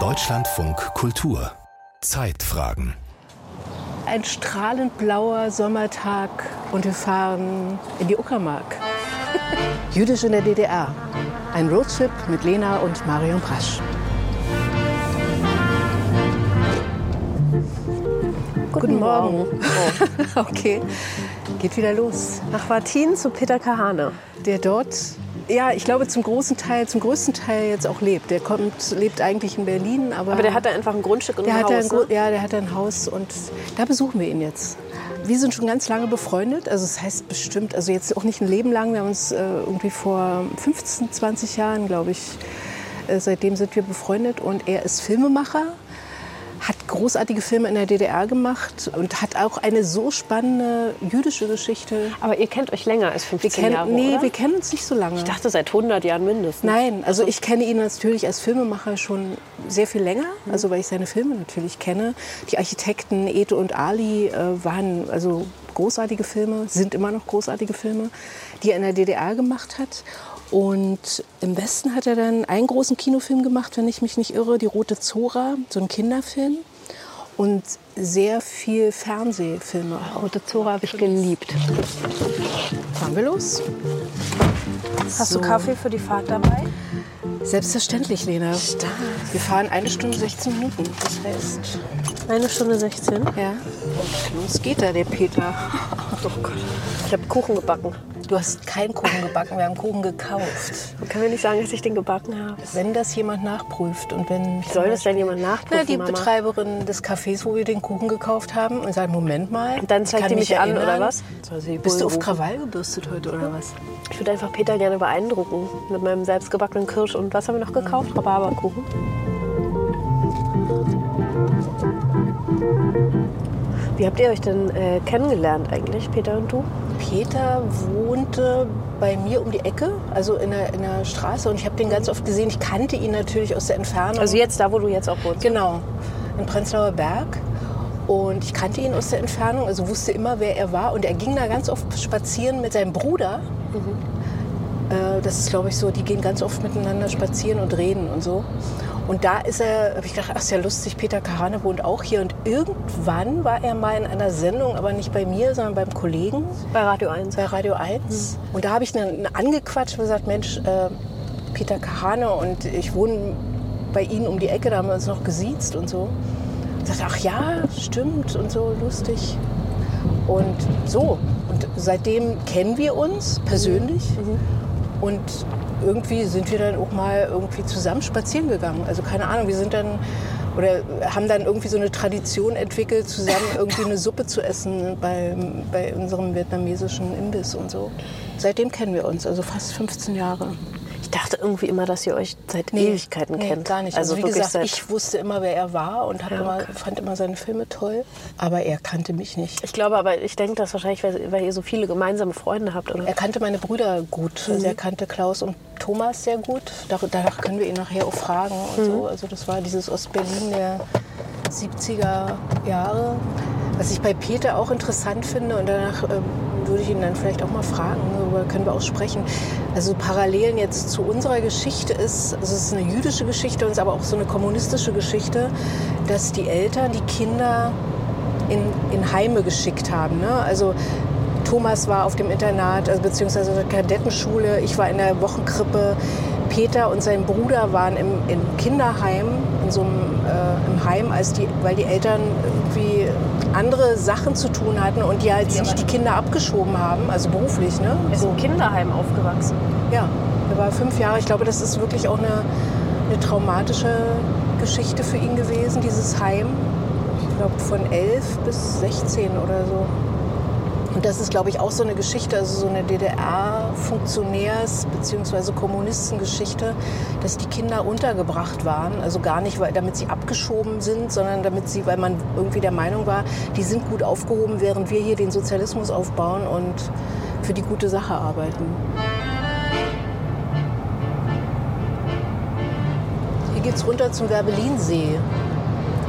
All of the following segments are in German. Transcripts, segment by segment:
Deutschlandfunk Kultur Zeitfragen Ein strahlend blauer Sommertag und wir fahren in die Uckermark. Jüdisch in der DDR. Ein Roadtrip mit Lena und Marion Prasch. Guten, Morgen. Oh. okay, geht wieder los. Nach Wartin zu Peter Kahane. Der dort, ja, ich glaube zum großen Teil, zum größten Teil jetzt auch lebt. Der kommt, lebt eigentlich in Berlin, aber. Aber der hat da einfach ein Grundstück und der ein hat Haus. ein, ne? Ja, der hat ein Haus und da besuchen wir ihn jetzt. Wir sind schon ganz lange befreundet, also das heißt bestimmt, also jetzt auch nicht ein Leben lang, wir haben uns äh, irgendwie vor 15, 20 Jahren, glaube ich, äh, seitdem sind wir befreundet und er ist Filmemacher, hat großartige Filme in der DDR gemacht und hat auch eine so spannende jüdische Geschichte. Aber ihr kennt euch länger als Wir 15 kennen, Jahre, nee, oder? wir kennen uns nicht so lange. Ich dachte seit 100 Jahren mindestens. Nein, also ich kenne ihn natürlich als Filmemacher schon sehr viel länger, also weil ich seine Filme natürlich kenne. Die Architekten Ete und Ali äh, waren also großartige Filme, sind immer noch großartige Filme, die er in der DDR gemacht hat. Und im Westen hat er dann einen großen Kinofilm gemacht, wenn ich mich nicht irre, Die Rote Zora, so ein Kinderfilm. Und sehr viel Fernsehfilme. auch. Rote Zora habe ich geliebt. Fahren wir los? Hast So. du Kaffee für die Fahrt dabei? Selbstverständlich, Lena. Wir fahren eine Stunde 16 Minuten. Das heißt, Eine Stunde 16. ja. Und los geht da, der Peter. Oh Gott. Ich habe Kuchen gebacken. Du hast keinen Kuchen gebacken, wir haben Kuchen gekauft. Man kann mir nicht sagen, dass ich den gebacken habe. Wenn das jemand nachprüft und wenn. Wie soll das denn jemand nachprüfen, Na, die Mama? Betreiberin des Cafés, wo wir den Kuchen gekauft haben, und sagt: Moment mal. Und dann zeigt die mich an, erinnern. oder was? Bist du auf? Krawall gebürstet heute, oder was? Ich würde einfach Peter gerne beeindrucken mit meinem selbstgebackenen Kirsch. Und was haben wir noch gekauft? Rhabarberkuchen. Wie habt ihr euch denn äh, kennengelernt eigentlich, Peter und du? Peter wohnte bei mir um die Ecke, also in der, in der Straße. Und ich habe den ganz oft gesehen. Ich kannte ihn natürlich aus der Entfernung. Also jetzt da, wo du jetzt auch wohnst. Genau, in Prenzlauer Berg. Und ich kannte ihn aus der Entfernung, also wusste immer, wer er war. Und er ging da ganz oft spazieren mit seinem Bruder. Äh, Das ist, glaube ich, so, die gehen ganz oft miteinander spazieren und reden und so. Und da ist er, habe ich gedacht, ach, ist ja lustig, Peter Kahane wohnt auch hier. Und irgendwann war er mal in einer Sendung, aber nicht bei mir, sondern beim Kollegen Bei Radio 1. bei Radio 1. Und da habe ich ihn angequatscht und gesagt, Mensch, äh, Peter Kahane und ich wohne bei Ihnen um die Ecke, da haben wir uns noch gesiezt und so. Und sagte, ach ja, stimmt und so, lustig. Und so. Und seitdem kennen wir uns persönlich. Und irgendwie sind wir dann auch mal irgendwie zusammen spazieren gegangen. Also keine Ahnung, wir sind dann oder haben dann irgendwie so eine Tradition entwickelt, zusammen irgendwie eine Suppe zu essen bei, bei unserem vietnamesischen Imbiss und so. Seitdem kennen wir uns, also fast 15 Jahre. Ich dachte irgendwie immer, dass ihr euch seit Ewigkeiten nee, kennt. gar nicht. Also, Also, wie gesagt, ich wusste immer, wer er war und Ja, immer, okay. fand immer seine Filme toll. Aber er kannte mich nicht. Ich glaube aber, ich denke das wahrscheinlich, weil, weil ihr so viele gemeinsame Freunde habt. Oder? Er kannte meine Brüder gut. Mhm. Also er kannte Klaus und Thomas sehr gut. Danach können wir ihn nachher auch fragen und Mhm. so. Also das war dieses Ostberlin der 70er Jahre. Was ich bei Peter auch interessant finde und danach ähm, würde ich ihn dann vielleicht auch mal fragen, darüber können wir auch sprechen. Also Parallelen jetzt zu unserer Geschichte ist, also es ist eine jüdische Geschichte und es ist aber auch so eine kommunistische Geschichte, dass die Eltern die Kinder in, in Heime geschickt haben. Ne? Also Thomas war auf dem Internat, also beziehungsweise der Kadettenschule. Ich war in der Wochenkrippe. Peter und sein Bruder waren im, im Kinderheim, in so einem äh, im Heim, als die, weil die Eltern irgendwie andere Sachen zu tun hatten und die halt sich die Kinder abgeschoben haben, also beruflich. Ne? Er ist im Kinderheim aufgewachsen. Ja, er war fünf Jahre. Ich glaube, das ist wirklich auch eine, eine traumatische Geschichte für ihn gewesen, dieses Heim. Ich glaube, von elf bis 16 oder so. Und das ist, glaube ich, auch so eine Geschichte, also so eine DDR-Funktionärs- bzw. Kommunistengeschichte, dass die Kinder untergebracht waren. Also gar nicht, weil, damit sie abgeschoben sind, sondern damit sie, weil man irgendwie der Meinung war, die sind gut aufgehoben, während wir hier den Sozialismus aufbauen und für die gute Sache arbeiten. Hier geht's runter zum Werbelinsee.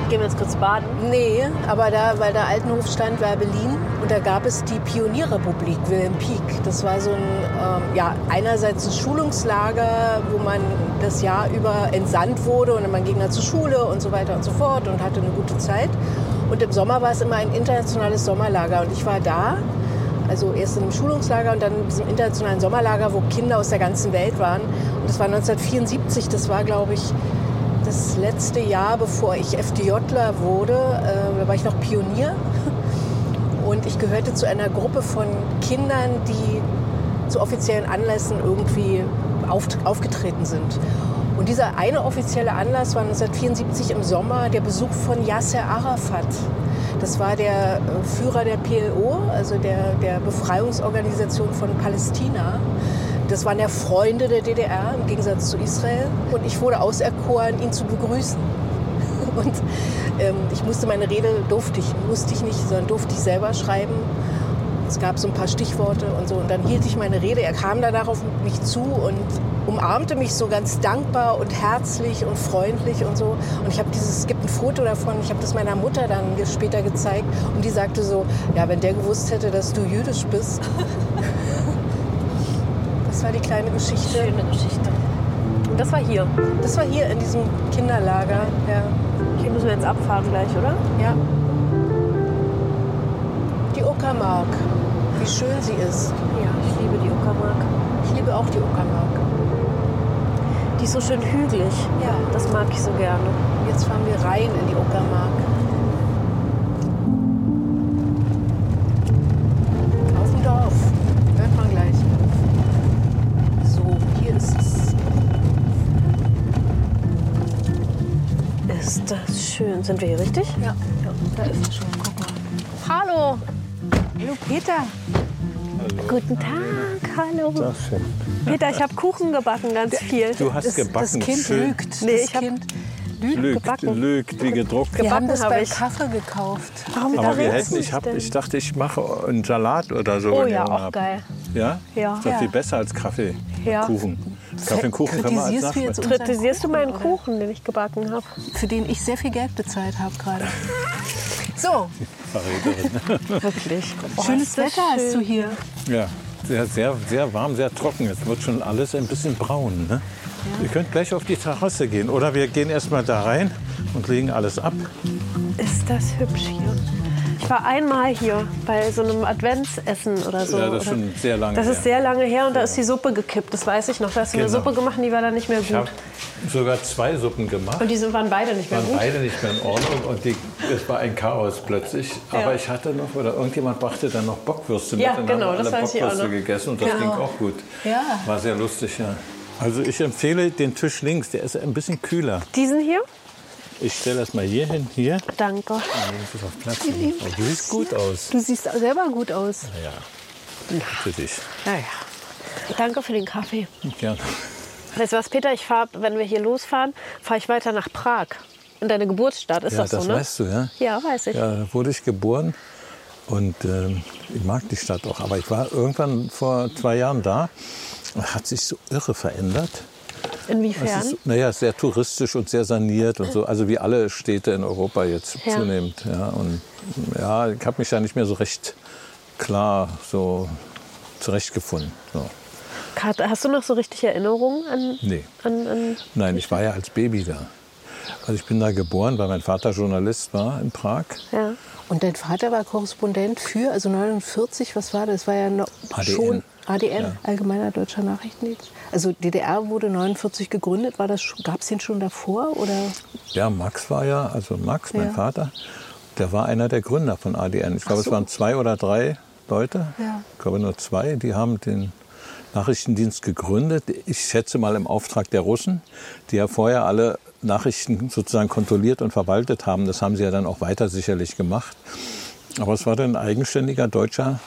Gehen wir jetzt kurz baden? Nee, aber da bei der Altenhof stand war Berlin und da gab es die Pionierrepublik Wilhelm Pieck. Das war so ein, ähm, ja, einerseits ein Schulungslager, wo man das Jahr über entsandt wurde und man ging dann zur Schule und so weiter und so fort und hatte eine gute Zeit. Und im Sommer war es immer ein internationales Sommerlager und ich war da also erst in einem Schulungslager und dann in diesem internationalen Sommerlager, wo Kinder aus der ganzen Welt waren. Und das war 1974, das war, glaube ich, das letzte Jahr, bevor ich FDJler wurde. Äh, da war ich noch Pionier. Und ich gehörte zu einer Gruppe von Kindern, die zu offiziellen Anlässen irgendwie auf, aufgetreten sind. Und dieser eine offizielle Anlass war 1974 im Sommer der Besuch von Yasser Arafat. Das war der äh, Führer der PLO, also der, der Befreiungsorganisation von Palästina. Das waren ja Freunde der DDR im Gegensatz zu Israel. Und ich wurde auserkoren, ihn zu begrüßen. Und ähm, ich musste meine Rede, durfte ich, musste ich nicht, sondern durfte ich selber schreiben. Es gab so ein paar Stichworte und so. Und dann hielt ich meine Rede. Er kam danach auf mich zu und umarmte mich so ganz dankbar und herzlich und freundlich und so. Und ich habe dieses, es gibt ein Foto davon, ich habe das meiner Mutter dann später gezeigt und die sagte so, ja, wenn der gewusst hätte, dass du jüdisch bist. Das war die kleine Geschichte. Schöne Geschichte. Und das war hier. Das war hier in diesem Kinderlager. Ja. Hier müssen wir jetzt abfahren gleich, oder? ja. Die Uckermark. Wie schön sie ist. Ja, ich liebe die Uckermark. Ich liebe auch die Uckermark. Die ist so schön hügelig. Ja. Das mag ich so gerne. Jetzt fahren wir rein in die Uckermark. Sind wir hier richtig? Ja, ja da ist es schon. Guck mal. Hallo. Hallo Peter. Guten Tag. Hallo. Das schön. Peter, ich habe Kuchen gebacken, ganz viel. Du hast Das, gebacken. das Kind schön. lügt. Nee, das ich hab kind Lügt, gebacken. lügt wie gedruckt. Wir haben gebacken das hab beim ich. Kaffee gekauft. Warum Aber wir hätten, ich, hab, ich dachte, ich mache einen Salat oder so. Oh ja, auch Urlaub. geil. Ja? Ja. Ist doch Ja. viel besser als Kaffee. Ja. Kuchen. Kaffee und Kuchen können wir als Kritisierst du jetzt Kritisierst du meinen? Kuchen, den ich gebacken habe? Für den ich sehr viel Geld bezahlt habe gerade. So. Wirklich. Oh, schönes Wetter hast du schön. hier. Ja, sehr, sehr, sehr warm, sehr trocken. Jetzt wird schon alles ein bisschen braun. Ne? Wir könnt gleich auf die Terrasse gehen. Oder wir gehen erst mal da rein und legen alles ab. Ist das hübsch hier. Ich war einmal hier bei so einem Adventsessen oder so. Ja, das ist schon sehr lange Das her. ist sehr lange her und da ist die Suppe gekippt. Das weiß ich noch. Da hast du eine Genau. Suppe gemacht und die war dann nicht mehr Ich habe gut. sogar zwei Suppen gemacht. Und die waren beide nicht mehr waren gut. beide nicht mehr in Ordnung und die, es war ein Chaos plötzlich. Aber Ja. ich hatte noch, oder irgendjemand brachte dann noch Bockwürste Ja, mit. Dann genau, haben das alle weiß ich auch Bockwürste gegessen und das Genau. ging auch gut. Ja. War sehr lustig, ja. Also ich empfehle den Tisch links, der ist ein bisschen kühler. Diesen hier? Ich stelle das mal hier hin, hier. Danke. Dann muss es auf Platz. nehmen. Oh, du siehst gut aus. Du siehst selber gut aus. Ja, für dich. Naja. Danke für den Kaffee. Gerne. Weißt du was, Peter? Ich fahr, wenn wir hier losfahren, fahre ich weiter nach Prag. In deine Geburtsstadt, ist Ja, das das so, ne? weißt du, ja. Ja, weiß ich. Ja, da wurde ich geboren und ähm, ich mag die Stadt auch. Aber ich war irgendwann vor zwei Jahren da und hat sich so irre verändert. Es Inwiefern? ist, naja, sehr touristisch und sehr saniert und so. Also wie alle Städte in Europa jetzt Ja. zunehmend. Ja, und ja, ich habe mich da nicht mehr so recht klar so zurechtgefunden. So. Kat, Hast du noch so richtig Erinnerungen an, Nee. an, an Nein, ich war ja als Baby da. Also ich bin da geboren, weil mein Vater Journalist war in Prag. ja. Und dein Vater war Korrespondent für, also 49, was war das? Das war ja noch ADN. schon ADN, Ja. Allgemeiner Deutscher Nachrichtendienst. Also DDR wurde 49 gegründet. War das, gab es den schon davor? Oder? Ja, Max war ja, also Max, mein Ja. Vater, der war einer der Gründer von ADN. Ich glaube, so. es waren zwei oder drei Leute. Ja. Ich glaube nur zwei, die haben den Nachrichtendienst gegründet. Ich schätze mal im Auftrag der Russen, die ja vorher alle Nachrichten sozusagen kontrolliert und verwaltet haben. Das haben sie ja dann auch weiter sicherlich gemacht. Aber es war dann ein eigenständiger deutscher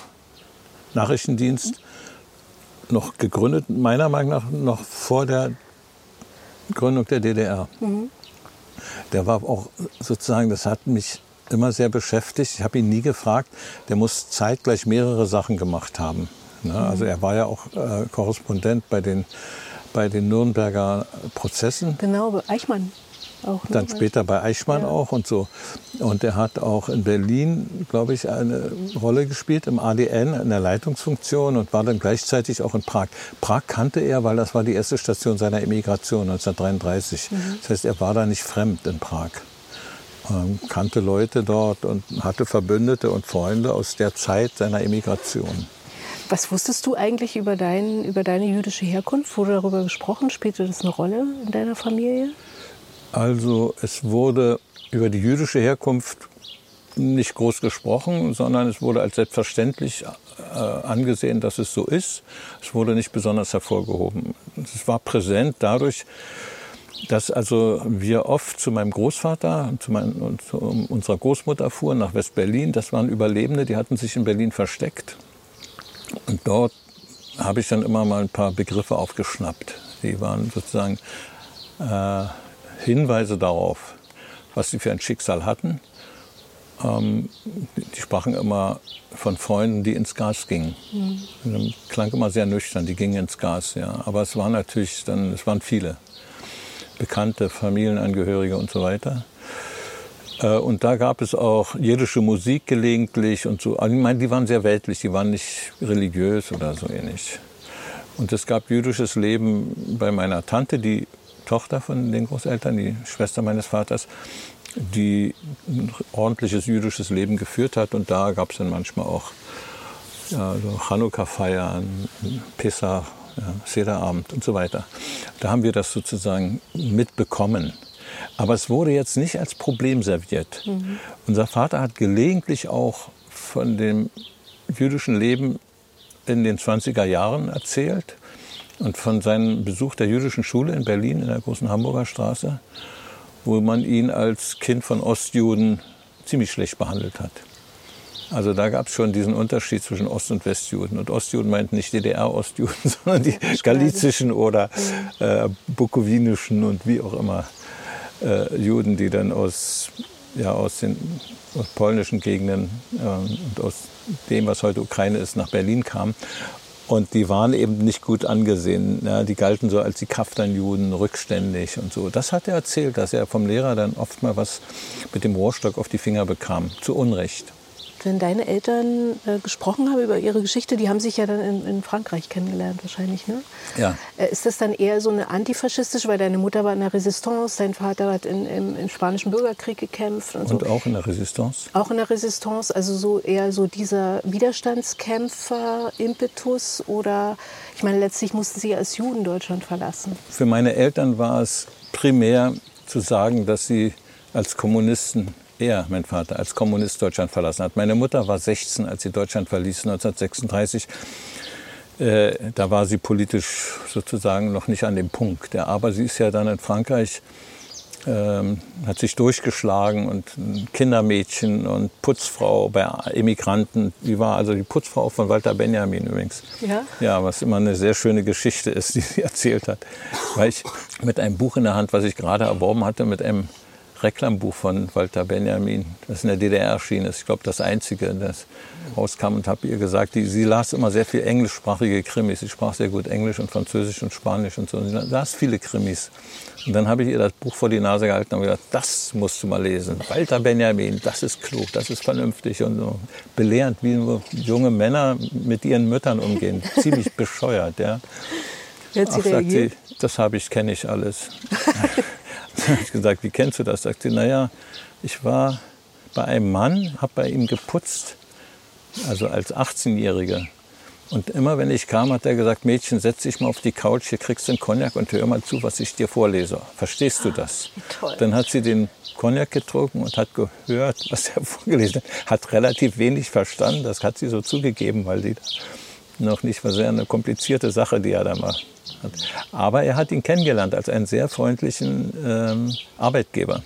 Nachrichtendienst, noch gegründet, meiner Meinung nach noch vor der Gründung der DDR. Der war auch sozusagen, das hat mich immer sehr beschäftigt. Ich habe ihn nie gefragt, der muss zeitgleich mehrere Sachen gemacht haben. Ne? Also er war ja auch äh, Korrespondent bei den, bei den Nürnberger Prozessen. Genau, Eichmann. Dann später bei Eichmann Ja. auch und so. Und er hat auch in Berlin, glaube ich, eine Rolle gespielt im ADN in der Leitungsfunktion und war dann gleichzeitig auch in Prag. Prag kannte er, weil das war die erste Station seiner Emigration 1933. Mhm. Das heißt, er war da nicht fremd in Prag. Ähm, kannte Leute dort und hatte Verbündete und Freunde aus der Zeit seiner Emigration. Was wusstest du eigentlich über, dein, über deine jüdische Herkunft? Wurde darüber gesprochen? Spielte das eine Rolle in deiner Familie? Also es wurde über die jüdische Herkunft nicht groß gesprochen, sondern es wurde als selbstverständlich äh, angesehen, dass es so ist. Es wurde nicht besonders hervorgehoben. Es war präsent dadurch, dass also wir oft zu meinem Großvater zu, mein, zu unserer Großmutter fuhren nach West-Berlin. Das waren Überlebende, die hatten sich in Berlin versteckt. Und dort habe ich dann immer mal ein paar Begriffe aufgeschnappt. Die waren sozusagen äh, Hinweise darauf, was sie für ein Schicksal hatten. Ähm, die sprachen immer von Freunden, die ins Gas gingen. Mhm. Klang immer sehr nüchtern, die gingen ins Gas. Ja. Aber es waren natürlich dann, es waren viele. Bekannte, Familienangehörige und so weiter. Äh, Und da gab es auch jiddische Musik gelegentlich und so. Also ich meine, die waren sehr weltlich, die waren nicht religiös oder so ähnlich. Und es gab jüdisches Leben bei meiner Tante, die Tochter von den Großeltern, die Schwester meines Vaters, die ein ordentliches jüdisches Leben geführt hat. Und da gab es dann manchmal auch ja, so Chanukka-Feiern, Pessach, ja, Sederabend und so weiter. Da haben wir das sozusagen mitbekommen. Aber es wurde jetzt nicht als Problem serviert. Unser Vater hat gelegentlich auch von dem jüdischen Leben in den 20er Jahren erzählt und von seinem Besuch der jüdischen Schule in Berlin in der großen Hamburger Straße, wo man ihn als Kind von Ostjuden ziemlich schlecht behandelt hat. Also da gab es schon diesen Unterschied zwischen Ost- und Westjuden. Und Ostjuden meinten nicht DDR-Ostjuden, sondern die galizischen oder äh, bukowinischen und wie auch immer äh, Juden, die dann aus, ja, aus den aus polnischen Gegenden äh, und aus dem, was heute Ukraine ist, nach Berlin kamen. Und die waren eben nicht gut angesehen. Ja, die galten so als die Kaftanjuden, rückständig und so. Das hat er erzählt, dass er vom Lehrer dann oft mal was mit dem Rohrstock auf die Finger bekam. Zu Unrecht. Wenn deine Eltern äh, gesprochen haben über ihre Geschichte, die haben sich ja dann in, in Frankreich kennengelernt wahrscheinlich, ne? Ja. Äh, ist das dann eher so eine antifaschistische, weil deine Mutter war in der Resistance, dein Vater hat in, im, im Spanischen Bürgerkrieg gekämpft und, Und so. auch in der Resistance. Auch in der Resistance, also so eher so dieser Widerstandskämpfer-Impetus oder ich meine, letztlich mussten sie als Juden Deutschland verlassen. Für meine Eltern war es primär zu sagen, dass sie als Kommunisten, er, mein Vater, als Kommunist Deutschland verlassen hat. Meine Mutter war 16, als sie Deutschland verließ, 1936. Äh, da war sie politisch sozusagen noch nicht an dem Punkt. Ja, aber sie ist ja dann in Frankreich, ähm, hat sich durchgeschlagen und ein Kindermädchen und Putzfrau bei Emigranten. Die war also die Putzfrau von Walter Benjamin übrigens. Ja? Ja, was immer eine sehr schöne Geschichte ist, die sie erzählt hat. Weil ich mit einem Buch in der Hand, was ich gerade erworben hatte, mit einem Reklambuch von Walter Benjamin, das in der DDR erschien ist, ich glaube das einzige, das rauskam und habe ihr gesagt, die, sie las immer sehr viel englischsprachige Krimis. Sie sprach sehr gut Englisch und Französisch und Spanisch und so. Und sie las viele Krimis. Und dann habe ich ihr das Buch vor die Nase gehalten und gesagt, das musst du mal lesen. Walter Benjamin, das ist klug, das ist vernünftig und so belehrend, wie junge Männer mit ihren Müttern umgehen. Ziemlich bescheuert, ja. Sie Ach, sagt sie, das habe ich, kenne ich alles. Dann habe ich gesagt, wie kennst du das? Sagt sie, naja, ich war bei einem Mann, habe bei ihm geputzt, also als 18-Jährige. Und immer wenn ich kam, hat er gesagt, Mädchen, setz dich mal auf die Couch, hier kriegst du einen Cognac und hör mal zu, was ich dir vorlese. Verstehst du das? toll. Dann hat sie den Cognac getrunken und hat gehört, was er vorgelesen hat. Hat relativ wenig verstanden, das hat sie so zugegeben, weil sie noch nicht, war sehr eine komplizierte Sache, die er da macht. hat. Aber er hat ihn kennengelernt als einen sehr freundlichen ähm, Arbeitgeber.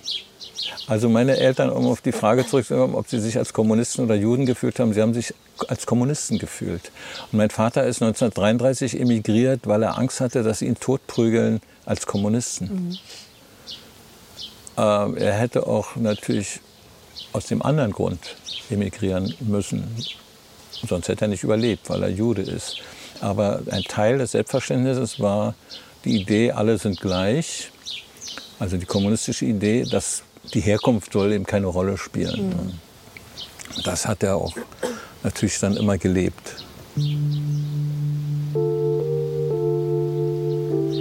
Also meine Eltern, um auf die Frage zurückzukommen, ob sie sich als Kommunisten oder Juden gefühlt haben, sie haben sich als Kommunisten gefühlt. Und mein Vater ist 1933 emigriert, weil er Angst hatte, dass sie ihn totprügeln als Kommunisten. Ähm, er hätte auch natürlich aus dem anderen Grund emigrieren müssen. Sonst hätte er nicht überlebt, weil er Jude ist. Aber ein Teil des Selbstverständnisses war die Idee, alle sind gleich. Also die kommunistische Idee, dass die Herkunft soll eben keine Rolle spielen. Mhm. Das hat er auch natürlich dann immer gelebt.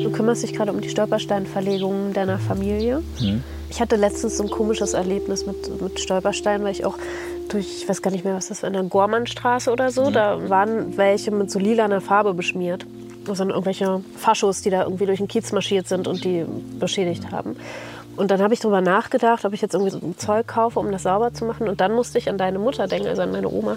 Du kümmerst dich gerade um die Stolpersteinverlegungen deiner Familie. Mhm. Ich hatte letztens so ein komisches Erlebnis mit, mit Stolperstein, weil ich auch durch, ich weiß gar nicht mehr, was das war, in der Gormannstraße oder so, da waren welche mit so lilaner Farbe beschmiert. Das sind irgendwelche Faschos, die da irgendwie durch den Kiez marschiert sind und die beschädigt haben. Und dann habe ich darüber nachgedacht, ob ich jetzt irgendwie so ein Zeug kaufe, um das sauber zu machen. Und dann musste ich an deine Mutter denken, also an meine Oma,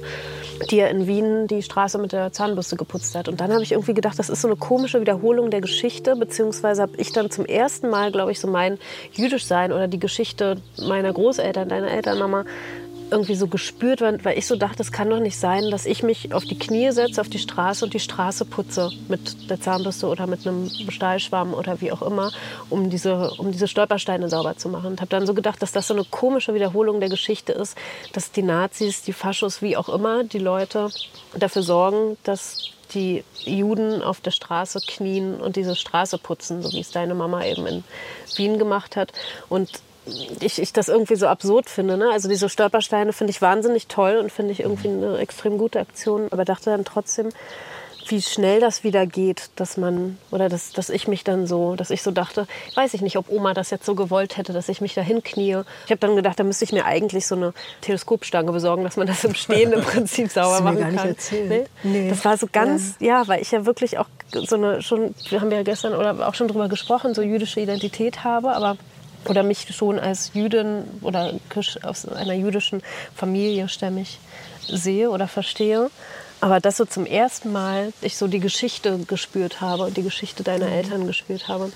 die ja in Wien die Straße mit der Zahnbürste geputzt hat. Und dann habe ich irgendwie gedacht, das ist so eine komische Wiederholung der Geschichte, beziehungsweise habe ich dann zum ersten Mal, glaube ich, so mein Jüdischsein oder die Geschichte meiner Großeltern, deiner Elternmama irgendwie so gespürt, weil ich so dachte, es kann doch nicht sein, dass ich mich auf die Knie setze, auf die Straße und die Straße putze mit der Zahnbürste oder mit einem Stahlschwamm oder wie auch immer, um diese, um diese Stolpersteine sauber zu machen. Und habe dann so gedacht, dass das so eine komische Wiederholung der Geschichte ist, dass die Nazis, die Faschos, wie auch immer, die Leute dafür sorgen, dass die Juden auf der Straße knien und diese Straße putzen, so wie es deine Mama eben in Wien gemacht hat. Und ich, ich das irgendwie so absurd finde. Ne? Also diese Stolpersteine finde ich wahnsinnig toll und finde ich irgendwie eine extrem gute Aktion. Aber dachte dann trotzdem, wie schnell das wieder geht, dass man, oder dass, dass ich mich dann so, dass ich so dachte, weiß ich nicht, ob Oma das jetzt so gewollt hätte, dass ich mich da hinknie. Ich habe dann gedacht, da müsste ich mir eigentlich so eine Teleskopstange besorgen, dass man das im Stehen im Prinzip sauber machen kann. Nee? Nee. Das war so ganz, ja. ja, weil ich ja wirklich auch so eine, schon, wir haben ja gestern oder auch schon drüber gesprochen, so jüdische Identität habe, aber oder mich schon als Jüdin oder aus einer jüdischen Familie stämmig sehe oder verstehe. Aber dass so zum ersten Mal ich so die Geschichte gespürt habe und die Geschichte deiner mhm. Eltern gespürt habe.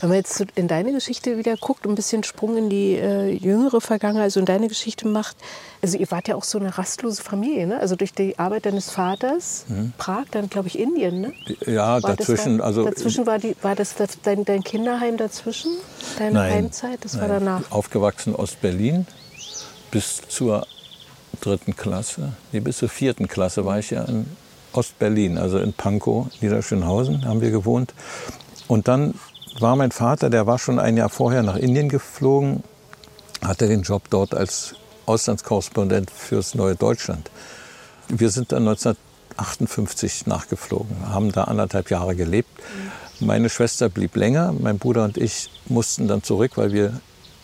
Wenn man jetzt in deine Geschichte wieder guckt, ein bisschen Sprung in die äh, jüngere Vergangenheit, also in deine Geschichte macht, also ihr wart ja auch so eine rastlose Familie, ne? Also durch die Arbeit deines Vaters, mhm. Prag, dann glaube ich Indien, ne? Ja, war dazwischen, da, also dazwischen war die, war das, das dein, dein, Kinderheim dazwischen, deine nein, Heimzeit, das nein. war danach. Aufgewachsen Ost-Berlin bis zur dritten Klasse, nee, bis zur vierten Klasse war ich ja in Ost-Berlin, also in Pankow, Niederschönhausen haben wir gewohnt. Und dann war mein Vater, der war schon ein Jahr vorher nach Indien geflogen, hatte den Job dort als Auslandskorrespondent fürs Neue Deutschland. Wir sind dann 1958 nachgeflogen, haben da anderthalb Jahre gelebt. Meine Schwester blieb länger, mein Bruder und ich mussten dann zurück, weil wir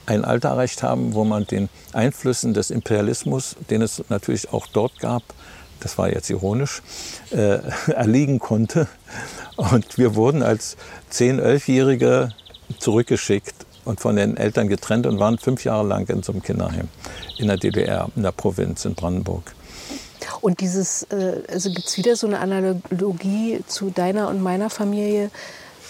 ein Alter erreicht haben, wo man den Einflüssen des Imperialismus, den es natürlich auch dort gab, das war jetzt ironisch, äh, erliegen konnte. Und wir wurden als 10-, 11-Jährige zurückgeschickt und von den Eltern getrennt und waren fünf Jahre lang in so einem Kinderheim in der DDR, in der Provinz in Brandenburg. Und dieses, äh, also gibt es wieder so eine Analogie zu deiner und meiner Familie.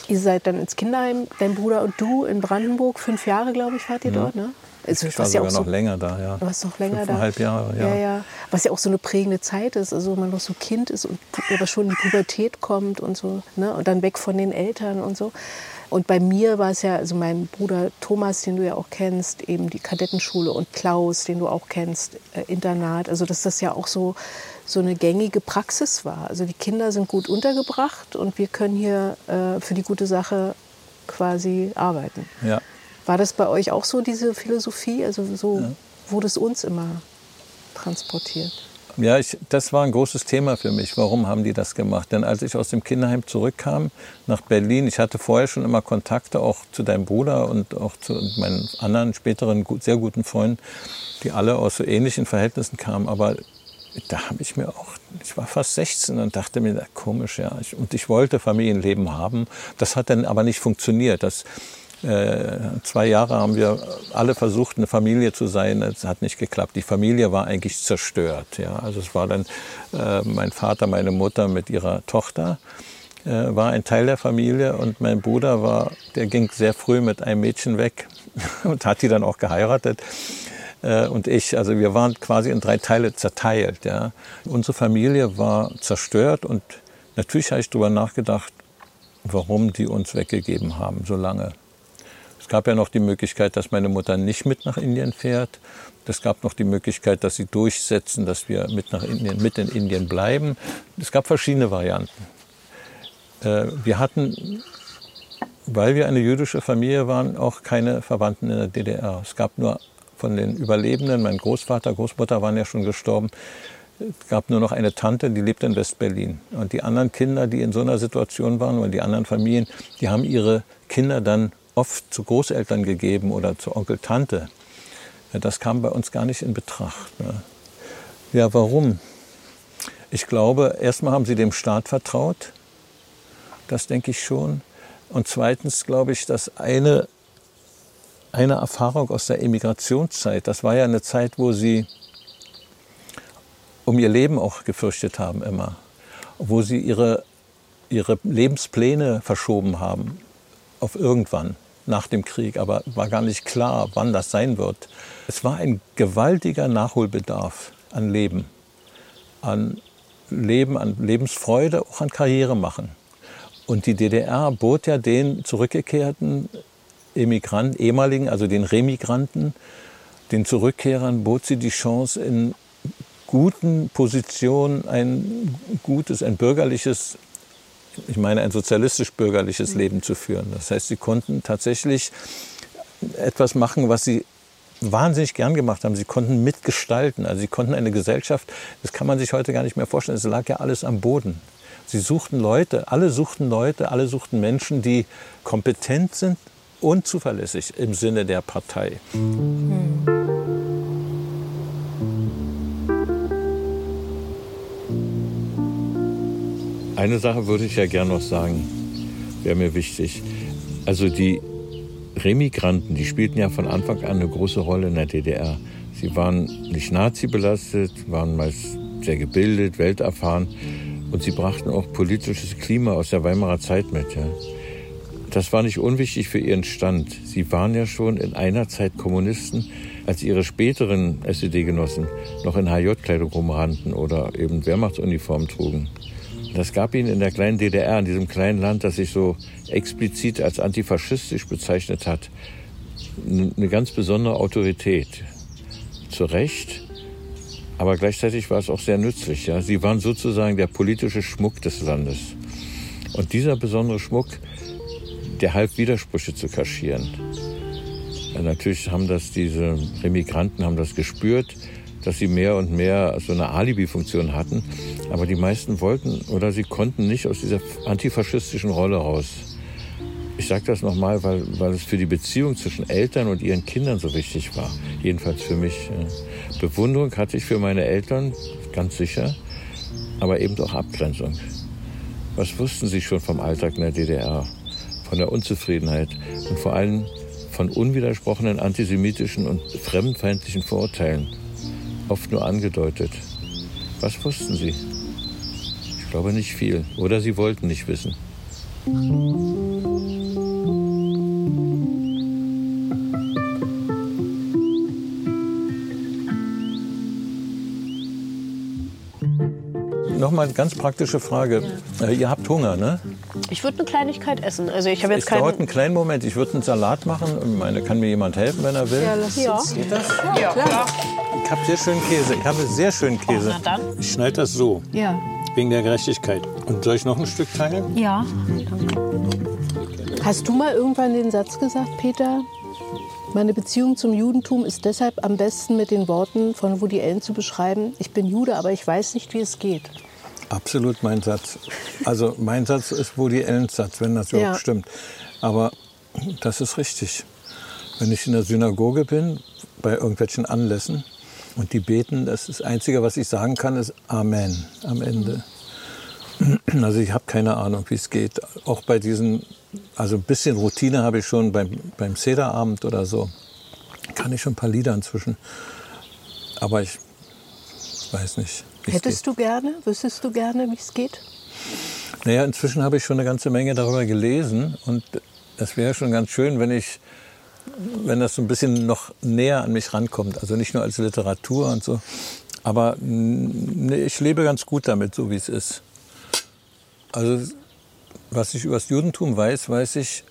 Ihr seid dann ins Kinderheim, dein Bruder und du in Brandenburg, fünf Jahre, glaube ich, wart ihr ja. dort, ne? Also, ich war sogar ja noch so, länger da, ja. Du warst noch länger Fünfeinhalb da. Jahre, ja. ja. ja. Was ja auch so eine prägende Zeit ist, also man noch so Kind ist und aber schon in die Pubertät kommt und so, ne? Und dann weg von den Eltern und so. Und bei mir war es ja, also mein Bruder Thomas, den du ja auch kennst, eben die Kadettenschule und Klaus, den du auch kennst, äh, Internat. Also dass das ja auch so, so eine gängige Praxis war. Also die Kinder sind gut untergebracht und wir können hier äh, für die gute Sache quasi arbeiten. Ja. War das bei euch auch so, diese Philosophie? Also so ja. wurde es uns immer transportiert? Ja, ich, das war ein großes Thema für mich. Warum haben die das gemacht? Denn als ich aus dem Kinderheim zurückkam nach Berlin, ich hatte vorher schon immer Kontakte auch zu deinem Bruder und auch zu meinen anderen späteren sehr guten Freunden, die alle aus so ähnlichen Verhältnissen kamen. Aber da habe ich mir auch, ich war fast 16 und dachte mir, komisch, ja. Ich, und ich wollte Familienleben haben. Das hat dann aber nicht funktioniert. Das, zwei Jahre haben wir alle versucht, eine Familie zu sein. Es hat nicht geklappt. Die Familie war eigentlich zerstört. Ja. Also es war dann äh, mein Vater, meine Mutter mit ihrer Tochter äh, war ein Teil der Familie und mein Bruder war, der ging sehr früh mit einem Mädchen weg und hat die dann auch geheiratet äh, und ich. Also wir waren quasi in drei Teile zerteilt. Ja. Unsere Familie war zerstört und natürlich habe ich darüber nachgedacht, warum die uns weggegeben haben so lange. Es gab ja noch die Möglichkeit, dass meine Mutter nicht mit nach Indien fährt. Es gab noch die Möglichkeit, dass sie durchsetzen, dass wir mit nach Indien, mit in Indien bleiben. Es gab verschiedene Varianten. Äh, wir hatten weil wir eine jüdische Familie waren, auch keine Verwandten in der DDR. Es gab nur von den Überlebenden, mein Großvater, Großmutter waren ja schon gestorben, es gab nur noch eine Tante, die lebt in West-Berlin. Und die anderen Kinder, die in so einer Situation waren, und die anderen Familien, die haben ihre Kinder dann oft zu Großeltern gegeben oder zu Onkel, Tante. Das kam bei uns gar nicht in Betracht. Ne? Ja, warum? Ich glaube, erstmal haben sie dem Staat vertraut. Das denke ich schon. Und zweitens glaube ich, dass eine, eine Erfahrung aus der Emigrationszeit, das war ja eine Zeit, wo sie um ihr Leben auch gefürchtet haben immer, wo sie ihre, ihre Lebenspläne verschoben haben auf irgendwann nach dem Krieg, aber war gar nicht klar, wann das sein wird. Es war ein gewaltiger Nachholbedarf an Leben, an Leben, an Lebensfreude, auch an Karriere machen. Und die DDR bot ja den zurückgekehrten Emigranten, ehemaligen, also den Remigranten, den Zurückkehrern, bot sie die Chance, in guten Positionen ein gutes, ein bürgerliches, ich meine ein sozialistisch-bürgerliches. Leben zu führen. Das heißt, sie konnten tatsächlich etwas machen, was sie wahnsinnig gern gemacht haben. Sie konnten mitgestalten. Also sie konnten eine Gesellschaft, das kann man sich heute gar nicht mehr vorstellen, es lag ja alles am Boden. Sie suchten Leute, alle suchten Leute, alle suchten Menschen, die kompetent sind und zuverlässig im Sinne der Partei. Mhm. Eine Sache würde ich ja gerne noch sagen, wäre mir wichtig. Also die Remigranten, die spielten ja von Anfang an eine große Rolle in der DDR. Sie waren nicht Nazi-belastet, waren meist sehr gebildet, welterfahren und sie brachten auch politisches Klima aus der Weimarer Zeit mit. Ja. Das war nicht unwichtig für ihren Stand. Sie waren ja schon in einer Zeit Kommunisten, als ihre späteren SED-Genossen noch in HJ-Kleidung rumrannten oder eben Wehrmachtsuniformen trugen. Das gab ihn in der kleinen DDR, in diesem kleinen Land, das sich so explizit als antifaschistisch bezeichnet hat, eine ganz besondere Autorität. Zu Recht, aber gleichzeitig war es auch sehr nützlich. Ja? Sie waren sozusagen der politische Schmuck des Landes. Und dieser besondere Schmuck, der half Widersprüche zu kaschieren. Ja, natürlich haben das diese Remigranten haben das gespürt, dass sie mehr und mehr so eine Alibi-Funktion hatten. Aber die meisten wollten oder sie konnten nicht aus dieser antifaschistischen Rolle raus. Ich sage das nochmal, weil, weil es für die Beziehung zwischen Eltern und ihren Kindern so wichtig war. Jedenfalls für mich. Bewunderung hatte ich für meine Eltern, ganz sicher, aber eben auch Abgrenzung. Was wussten sie schon vom Alltag in der DDR? Von der Unzufriedenheit und vor allem von unwidersprochenen antisemitischen und fremdenfeindlichen Vorurteilen oft nur angedeutet. Was wussten Sie? Ich glaube nicht viel. Oder Sie wollten nicht wissen. Nochmal eine ganz praktische Frage. Ja. Äh, ihr habt Hunger, ne? Ich würde eine Kleinigkeit essen. Also ich habe jetzt es keinen... dauert einen kleinen Moment. Ich würde einen Salat machen. Ich meine, kann mir jemand helfen, wenn er will? Ja, lass ja. Geht das? Ja, klar. Ich habe sehr schönen Käse. Ich habe sehr schönen Käse. Oh, na dann. Ich schneide das so. Ja. Wegen der Gerechtigkeit. Und soll ich noch ein Stück teilen? Ja. Hast du mal irgendwann den Satz gesagt, Peter? Meine Beziehung zum Judentum ist deshalb am besten mit den Worten von Woody Allen zu beschreiben. Ich bin Jude, aber ich weiß nicht, wie es geht. Absolut mein Satz. Also mein Satz ist Woody Allens Satz, wenn das überhaupt ja. stimmt. Aber das ist richtig. Wenn ich in der Synagoge bin, bei irgendwelchen Anlässen, und die beten, das, ist das Einzige, was ich sagen kann, ist Amen am Ende. Also ich habe keine Ahnung, wie es geht. Auch bei diesen, also ein bisschen Routine habe ich schon beim, beim Sederabend oder so. Kann ich schon ein paar Lieder inzwischen. Aber ich weiß nicht. Hättest du gerne, wüsstest du gerne, wie es geht? Naja, inzwischen habe ich schon eine ganze Menge darüber gelesen. Und es wäre schon ganz schön, wenn ich wenn das so ein bisschen noch näher an mich rankommt. Also nicht nur als Literatur und so. Aber nee, ich lebe ganz gut damit, so wie es ist. Also was ich über das Judentum weiß, weiß ich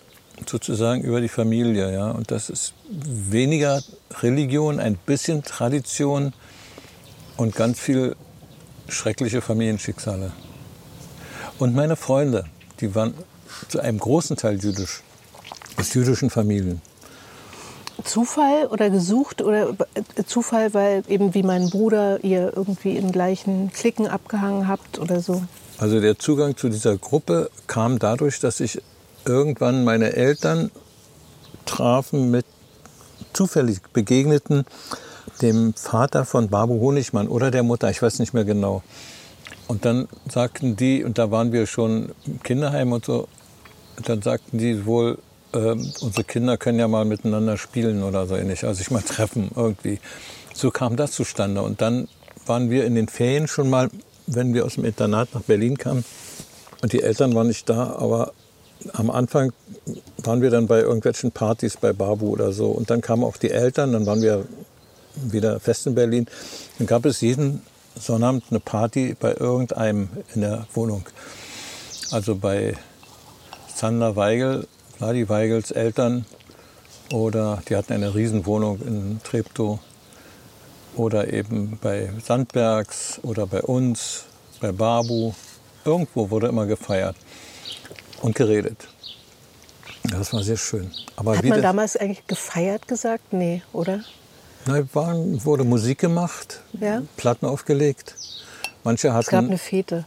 sozusagen über die Familie. Ja? Und das ist weniger Religion, ein bisschen Tradition und ganz viel schreckliche Familienschicksale. Und meine Freunde, die waren zu einem großen Teil jüdisch. aus jüdischen Familien. Zufall oder gesucht oder Zufall, weil eben wie mein Bruder ihr irgendwie in gleichen Klicken abgehangen habt oder so? Also der Zugang zu dieser Gruppe kam dadurch, dass ich irgendwann meine Eltern trafen mit zufällig begegneten dem Vater von Babu Honigmann oder der Mutter, ich weiß nicht mehr genau. Und dann sagten die, und da waren wir schon im Kinderheim und so, dann sagten die wohl, äh, unsere Kinder können ja mal miteinander spielen oder so ähnlich, also sich mal treffen irgendwie. So kam das zustande. Und dann waren wir in den Ferien schon mal, wenn wir aus dem Internat nach Berlin kamen. Und die Eltern waren nicht da, aber am Anfang waren wir dann bei irgendwelchen Partys bei Babu oder so. Und dann kamen auch die Eltern, dann waren wir wieder fest in Berlin. Dann gab es jeden Sonnabend eine Party bei irgendeinem in der Wohnung. Also bei Sander Weigel, Vladi Weigels Eltern oder die hatten eine Riesenwohnung in Treptow oder eben bei Sandbergs oder bei uns, bei Babu. Irgendwo wurde immer gefeiert und geredet. Das war sehr schön. Aber Hat man damals eigentlich gefeiert gesagt? Nee, oder? Nein, war, wurde Musik gemacht, ja? Platten aufgelegt. Manche hatten. Es gab eine Fete.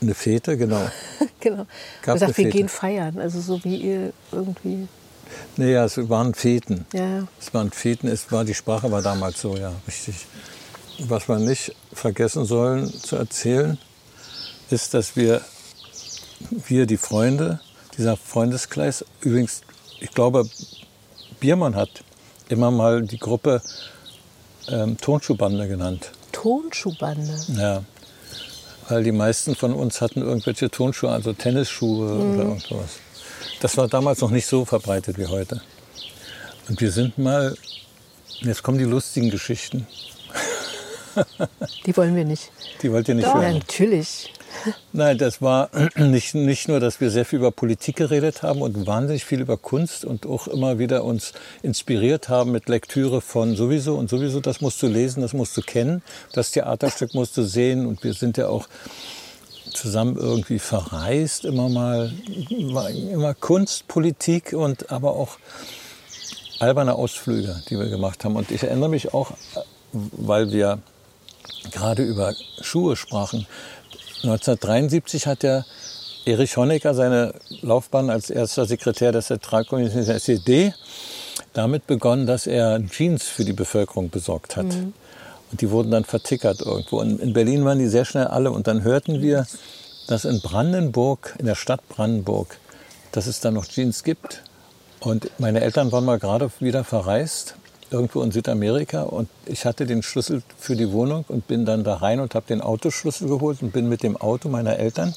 Eine Fete, genau. genau. Gab gesagt, wir gehen feiern, also so wie ihr irgendwie. Naja, es waren Feten. Ja. Es waren Feten, es war, die Sprache war damals so, ja, richtig. Was wir nicht vergessen sollen zu erzählen, ist, dass wir, wir die Freunde, dieser Freundeskreis, übrigens, ich glaube, Biermann hat immer mal die Gruppe ähm, Tonschuhbande genannt. Tonschuhbande? Ja. Weil die meisten von uns hatten irgendwelche Tonschuhe, also Tennisschuhe mhm. oder irgendwas. Das war damals noch nicht so verbreitet wie heute. Und wir sind mal, jetzt kommen die lustigen Geschichten. Die wollen wir nicht. Die wollt ihr nicht Doch, hören? Ja, natürlich. Nein, das war nicht, nicht nur, dass wir sehr viel über Politik geredet haben und wahnsinnig viel über Kunst und auch immer wieder uns inspiriert haben mit Lektüre von sowieso und sowieso, das musst du lesen, das musst du kennen, das Theaterstück musst du sehen und wir sind ja auch zusammen irgendwie verreist, immer mal, immer Kunst, Politik und aber auch alberne Ausflüge, die wir gemacht haben. Und ich erinnere mich auch, weil wir gerade über Schuhe sprachen, 1973 hat der Erich Honecker seine Laufbahn als erster Sekretär des Zentralkomitees der SED damit begonnen, dass er Jeans für die Bevölkerung besorgt hat. Mhm. Und die wurden dann vertickert irgendwo. Und in Berlin waren die sehr schnell alle. Und dann hörten wir, dass in Brandenburg, in der Stadt Brandenburg, dass es da noch Jeans gibt. Und meine Eltern waren mal gerade wieder verreist irgendwo in Südamerika und ich hatte den Schlüssel für die Wohnung und bin dann da rein und habe den Autoschlüssel geholt und bin mit dem Auto meiner Eltern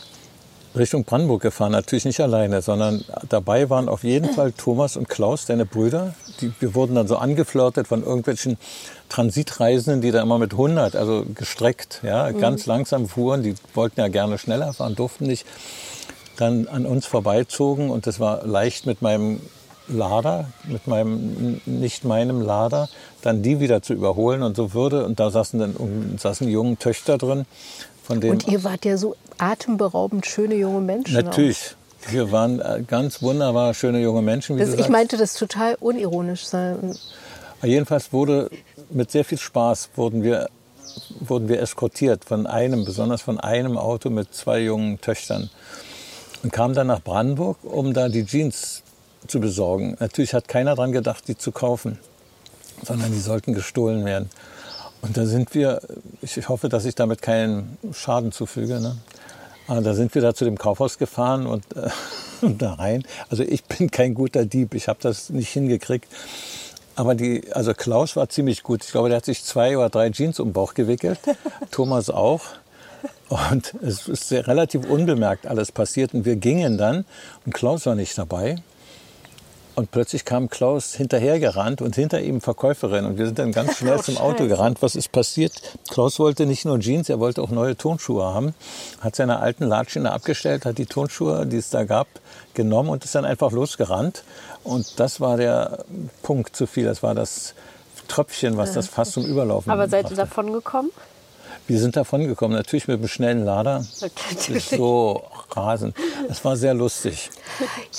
Richtung Brandenburg gefahren. Natürlich nicht alleine, sondern dabei waren auf jeden Fall Thomas und Klaus, deine Brüder. Die, wir wurden dann so angeflirtet von irgendwelchen Transitreisenden, die da immer mit 100, also gestreckt, ja, mhm. ganz langsam fuhren. Die wollten ja gerne schneller fahren, durften nicht. Dann an uns vorbeizogen und das war leicht mit meinem Lader, mit meinem, nicht meinem Lader, dann die wieder zu überholen und so würde. Und da saßen dann saßen junge Töchter drin. Von denen und ihr wart ja so atemberaubend schöne junge Menschen. Natürlich. Auch. Wir waren äh, ganz wunderbar schöne junge Menschen. Das, ich meinte das total unironisch. Sein. Jedenfalls wurde mit sehr viel Spaß wurden wir, wurden wir eskortiert von einem, besonders von einem Auto mit zwei jungen Töchtern. Und kamen dann nach Brandenburg, um da die Jeans zu besorgen. Natürlich hat keiner daran gedacht, die zu kaufen, sondern die sollten gestohlen werden. Und da sind wir, ich hoffe, dass ich damit keinen Schaden zufüge. Ne? Aber da sind wir da zu dem Kaufhaus gefahren und, äh, da rein. Also ich bin kein guter Dieb, ich habe das nicht hingekriegt. Aber die, also Klaus war ziemlich gut. Ich glaube, der hat sich zwei oder drei Jeans um den Bauch gewickelt. Thomas auch. Und es ist relativ unbemerkt alles passiert. Und wir gingen dann und Klaus war nicht dabei. Und plötzlich kam Klaus hinterhergerannt und hinter ihm Verkäuferin. Und wir sind dann ganz schnell zum Auto gerannt. Was ist passiert? Klaus wollte nicht nur Jeans, er wollte auch neue Tonschuhe haben. Hat seine alten Latschen abgestellt, hat die Tonschuhe, die es da gab, genommen und ist dann einfach losgerannt. Und das war der Punkt zu viel. Das war das Tröpfchen, was das fast zum Überlaufen Aber seid ihr davon gekommen? Wir sind davon gekommen, natürlich mit einem schnellen Lader. So rasend. Es war sehr lustig.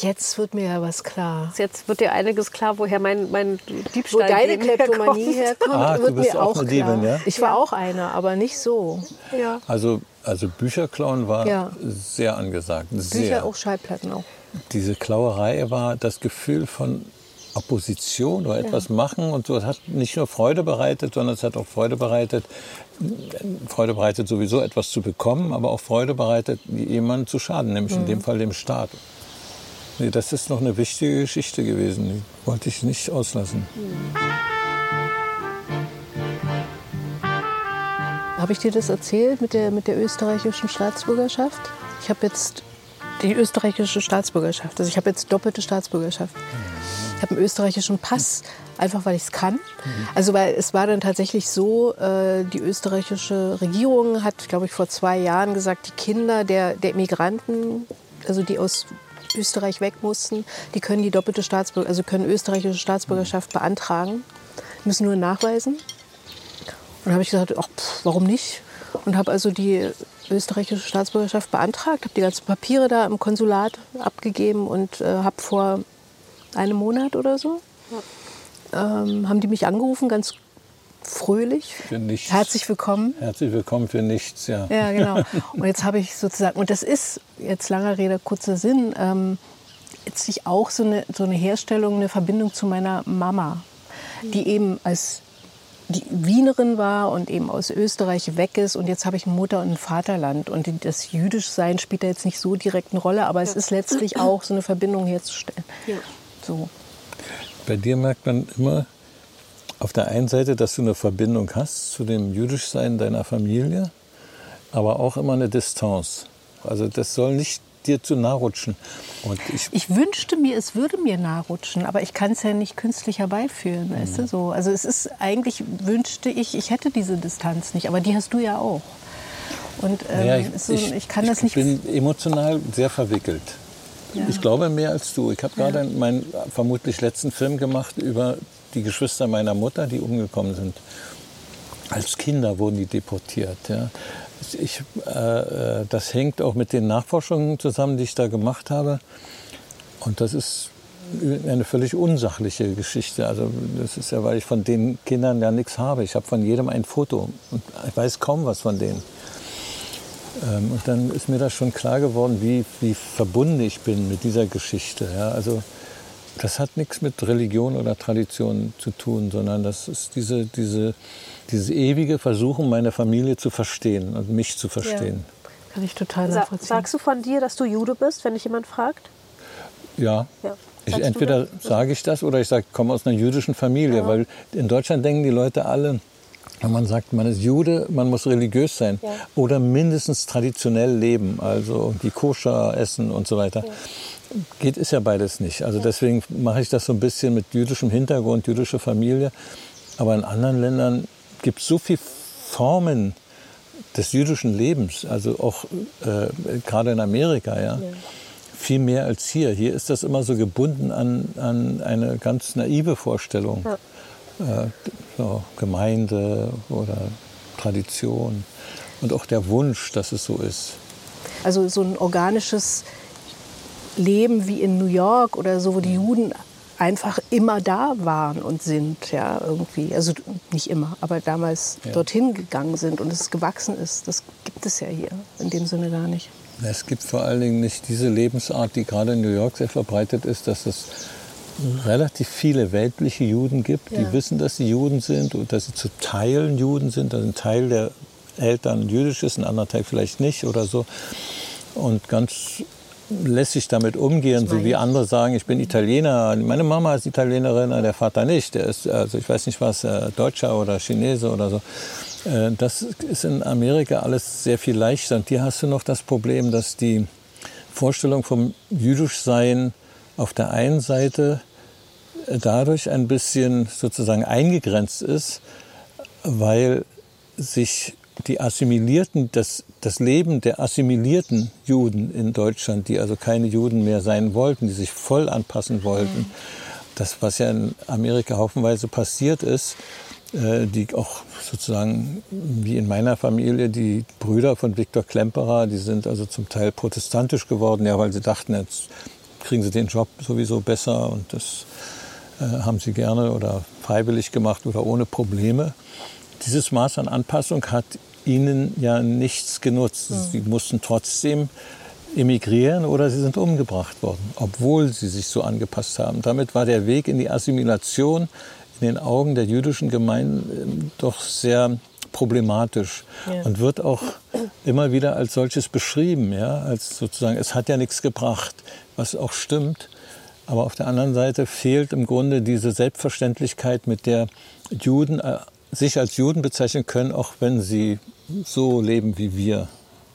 Jetzt wird mir ja was klar. Jetzt wird dir einiges klar, woher mein, mein Wo Diebstahl deine Kleptomanie herkommt, Ah, du wird bist mir auch auch klar. Diebin, ja? Ich war auch eine, aber nicht so. Ja. Also, also Bücherklauen war Ja. sehr angesagt. Sehr. Bücher auch, Schallplatten auch. Diese Klauerei war das Gefühl von Opposition oder etwas machen und so. Es hat nicht nur Freude bereitet, sondern es hat auch Freude bereitet, Freude bereitet sowieso etwas zu bekommen, aber auch Freude bereitet, jemanden zu schaden, nämlich in dem Fall dem Staat. Nee, das ist noch eine wichtige Geschichte gewesen. Die wollte ich nicht auslassen. Habe ich dir das erzählt mit der, mit der österreichischen Staatsbürgerschaft? Ich habe jetzt die österreichische Staatsbürgerschaft. Also ich habe jetzt doppelte Staatsbürgerschaft. Ich habe einen österreichischen Pass, einfach weil ich es kann. Also weil es war dann tatsächlich so, äh, die österreichische Regierung hat, glaube ich, vor zwei Jahren gesagt, die Kinder der, der Migranten, also die aus Österreich weg mussten, die können die doppelte Staatsbürgerschaft, also können österreichische Staatsbürgerschaft beantragen, müssen nur nachweisen. Und habe ich gesagt, ach, pff, warum nicht? Und habe also die österreichische Staatsbürgerschaft beantragt, habe die ganzen Papiere da im Konsulat abgegeben und äh, habe vor einem Monat oder so, ähm, haben die mich angerufen, ganz fröhlich. Für nichts. Herzlich willkommen. Herzlich willkommen für nichts, ja. Ja, genau. Und jetzt habe ich sozusagen, und das ist jetzt langer Rede, kurzer Sinn, ähm, letztlich auch so eine, so eine Herstellung, eine Verbindung zu meiner Mama, die eben als die Wienerin war und eben aus Österreich weg ist. Und jetzt habe ich eine Mutter und ein Vaterland. Und das Jüdischsein spielt da jetzt nicht so direkt eine Rolle, aber es ist letztlich auch so eine Verbindung herzustellen. So. Bei dir merkt man immer auf der einen Seite, dass du eine Verbindung hast zu dem Jüdischsein deiner Familie, aber auch immer eine Distanz. Also das soll nicht dir zu nahe rutschen. Ich, Ich wünschte mir, es würde mir nahrutschen, aber ich kann es ja nicht künstlich herbeiführen, weißt du so. Also es ist eigentlich wünschte ich, ich hätte diese Distanz nicht, aber die hast du ja auch. Und ähm, ja, ich, so, ich, kann das ich nicht. bin emotional sehr verwickelt. Ich glaube mehr als du. Ich habe gerade meinen vermutlich letzten Film gemacht über die Geschwister meiner Mutter, die umgekommen sind. Als Kinder wurden die deportiert. Ja. Ich, äh, äh, das hängt auch mit den Nachforschungen zusammen, die ich da gemacht habe. Und das ist eine völlig unsachliche Geschichte. Also das ist ja, weil ich von den Kindern ja nichts habe. Ich habe von jedem ein Foto und ich weiß kaum was von denen. Ähm, und dann ist mir das schon klar geworden, wie, wie verbunden ich bin mit dieser Geschichte. Ja, also das hat nichts mit Religion oder Tradition zu tun, sondern das ist diese, diese, dieses ewige Versuchen, meine Familie zu verstehen und mich zu verstehen. kann ich total Sa nachvollziehen. sagst du von dir, dass du Jude bist, wenn dich jemand fragt? Ja. Ja. Ich, entweder sage ich das oder ich sage, ich komme aus einer jüdischen Familie, weil in Deutschland denken die Leute alle, wenn man sagt, man ist Jude, man muss religiös sein Ja. oder mindestens traditionell leben, also die koscher essen und so weiter. Geht ist ja beides nicht. Also deswegen mache ich das so ein bisschen mit jüdischem Hintergrund, jüdische Familie. Aber in anderen Ländern gibt es so viele Formen des jüdischen Lebens, also auch äh, gerade in Amerika, ja. Viel mehr als hier. Hier ist das immer so gebunden an, an eine ganz naive Vorstellung. Äh, so Gemeinde oder Tradition. Und auch der Wunsch, dass es so ist. Also so ein organisches Leben wie in New York oder so, wo die Juden einfach immer da waren und sind, ja, irgendwie. Also nicht immer, aber damals Ja. dorthin gegangen sind und es gewachsen ist. Das gibt es ja hier in dem Sinne gar nicht. Es gibt vor allen Dingen nicht diese Lebensart, die gerade in New York sehr verbreitet ist, dass es relativ viele weltliche Juden gibt, die Ja. wissen, dass sie Juden sind und dass sie zu Teilen Juden sind, dass ein Teil der Eltern jüdisch ist, ein anderer Teil vielleicht nicht oder so. Und ganz lässig damit umgehen, so wie andere sagen, ich bin Italiener, meine Mama ist Italienerin, der Vater nicht, der ist, also ich weiß nicht was, äh, Deutscher oder Chinese oder so. Äh, Das ist in Amerika alles sehr viel leichter. Und hier hast du noch das Problem, dass die Vorstellung vom Jüdischsein auf der einen Seite dadurch ein bisschen sozusagen eingegrenzt ist, weil sich die assimilierten, das, das Leben der assimilierten Juden in Deutschland, die also keine Juden mehr sein wollten, die sich voll anpassen wollten, das, was ja in Amerika haufenweise passiert ist, äh, die auch sozusagen wie in meiner Familie, die Brüder von Viktor Klemperer, die sind also zum Teil protestantisch geworden, ja, weil sie dachten, jetzt kriegen sie den Job sowieso besser und das haben sie gerne oder freiwillig gemacht oder ohne Probleme. Dieses Maß an Anpassung hat ihnen ja nichts genutzt. Mhm. Sie mussten trotzdem emigrieren oder sie sind umgebracht worden, obwohl sie sich so angepasst haben. Damit war der Weg in die Assimilation in den Augen der jüdischen Gemeinden äh, doch sehr problematisch ja. und wird auch immer wieder als solches beschrieben, ja, als sozusagen es hat ja nichts gebracht, was auch stimmt. Aber auf der anderen Seite fehlt im Grunde diese Selbstverständlichkeit, mit der Juden äh, sich als Juden bezeichnen können, auch wenn sie so leben wie wir.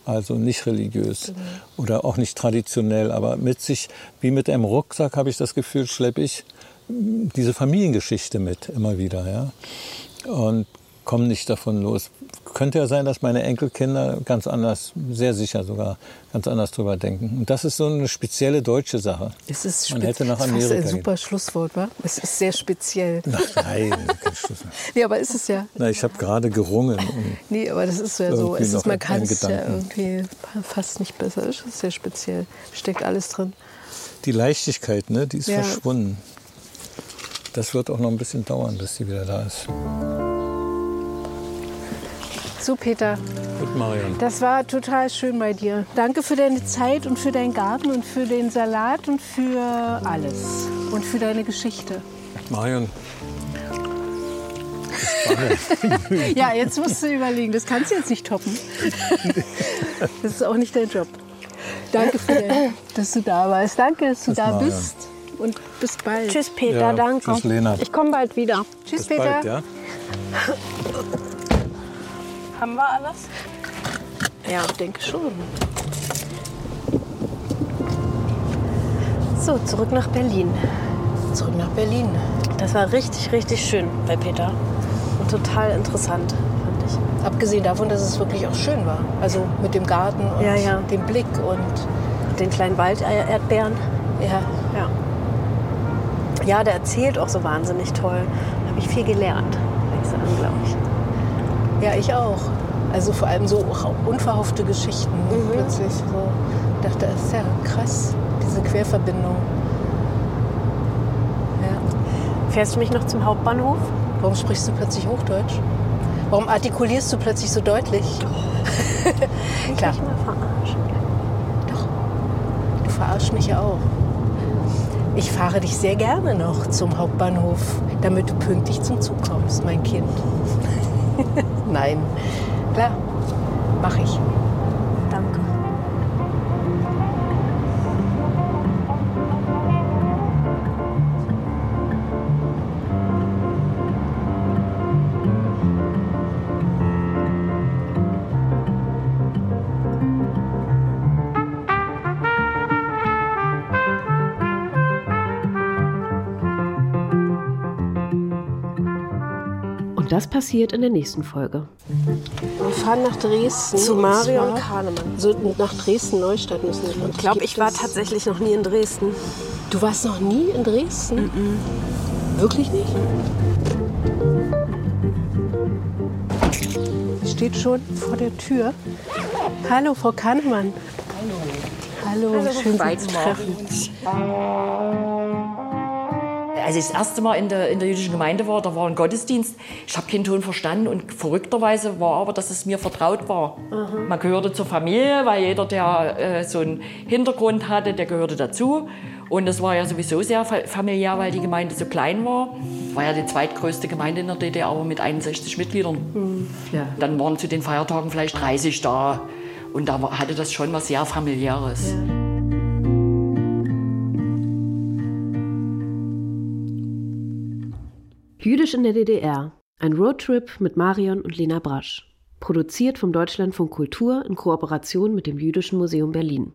Also nicht religiös mhm. oder auch nicht traditionell, aber mit sich, wie mit einem Rucksack, habe ich das Gefühl, schleppe ich diese Familiengeschichte mit immer wieder. Ja? Und komme nicht davon los. Könnte ja sein, dass meine Enkelkinder ganz anders, sehr sicher sogar, ganz anders drüber denken. Und das ist so eine spezielle deutsche Sache. Es ist Man hätte nach Amerika. Das ist ein super gehen. Schlusswort, wa? Es ist sehr speziell. Ach, nein, kein Schlusswort. nee, aber ist es ja. Na, ich habe gerade gerungen. Um nee, aber das ist ja so. Es ist, man kann es ja irgendwie fast nicht besser. Es ist sehr speziell. Steckt alles drin. Die Leichtigkeit, ne, die ist ja. verschwunden. Das wird auch noch ein bisschen dauern, bis sie wieder da ist. So, Peter. Gut, Marion. Das war total schön bei dir. Danke für deine Zeit und für deinen Garten und für den Salat und für alles. Und für deine Geschichte. Marion. ja, jetzt musst du überlegen. Das kannst du jetzt nicht toppen. Das ist auch nicht dein Job. Danke, für dein, dass du da warst. Danke, dass du Tschüss, da Marion. bist. Und bis bald. Tschüss, Peter. Ja, danke. Tschüss, Lena. Ich komme bald wieder. Tschüss, bis Peter. Bald, ja? Haben wir alles? Ja, ich denke schon. So, zurück nach Berlin. Zurück nach Berlin. Das war richtig, richtig schön bei Peter. Und total interessant, fand ich. Abgesehen davon, dass es wirklich auch schön war. Also mit dem Garten und ja, ja. dem Blick und den kleinen Walderdbeeren. Ja. ja. Ja, der erzählt auch so wahnsinnig toll. Da habe ich viel gelernt, glaube ich. Ja, ich auch. Also vor allem so unverhoffte Geschichten mhm. plötzlich. So. Ich dachte, das ist ja krass, diese Querverbindung. Ja. Fährst du mich noch zum Hauptbahnhof? Warum sprichst du plötzlich Hochdeutsch? Warum artikulierst du plötzlich so deutlich? Oh. Klar. Ich mal verarschen. Doch. Du verarschst mich ja auch. Ich fahre dich sehr gerne noch zum Hauptbahnhof, damit du pünktlich zum Zug kommst, mein Kind. Nein. Klar, mache ich. Das passiert in der nächsten Folge. Wir fahren nach Dresden. Zu Marion Kahnemann. So nach Dresden-Neustadt müssen wir. Ich glaube, ich war tatsächlich noch nie in Dresden. Du warst noch nie in Dresden? Mm -mm. Wirklich nicht? Sie steht schon vor der Tür. Hallo, Frau Kahnemann. Hallo. Hallo, Hallo schön Sie zu treffen als ich das erste Mal in der, in der jüdischen Gemeinde war, da war ein Gottesdienst. Ich habe keinen Ton verstanden und verrückterweise war aber, dass es mir vertraut war. Mhm. Man gehörte zur Familie, weil jeder, der äh, so einen Hintergrund hatte, der gehörte dazu. Und es war ja sowieso sehr familiär, weil die Gemeinde so klein war. War ja die zweitgrößte Gemeinde in der DDR, aber mit 61 Mitgliedern. Mhm. Ja. Dann waren zu den Feiertagen vielleicht 30 da. Und da hatte das schon was sehr familiäres. Ja. Jüdisch in der DDR. Ein Roadtrip mit Marion und Lena Brasch. Produziert vom Deutschlandfunk Kultur in Kooperation mit dem Jüdischen Museum Berlin.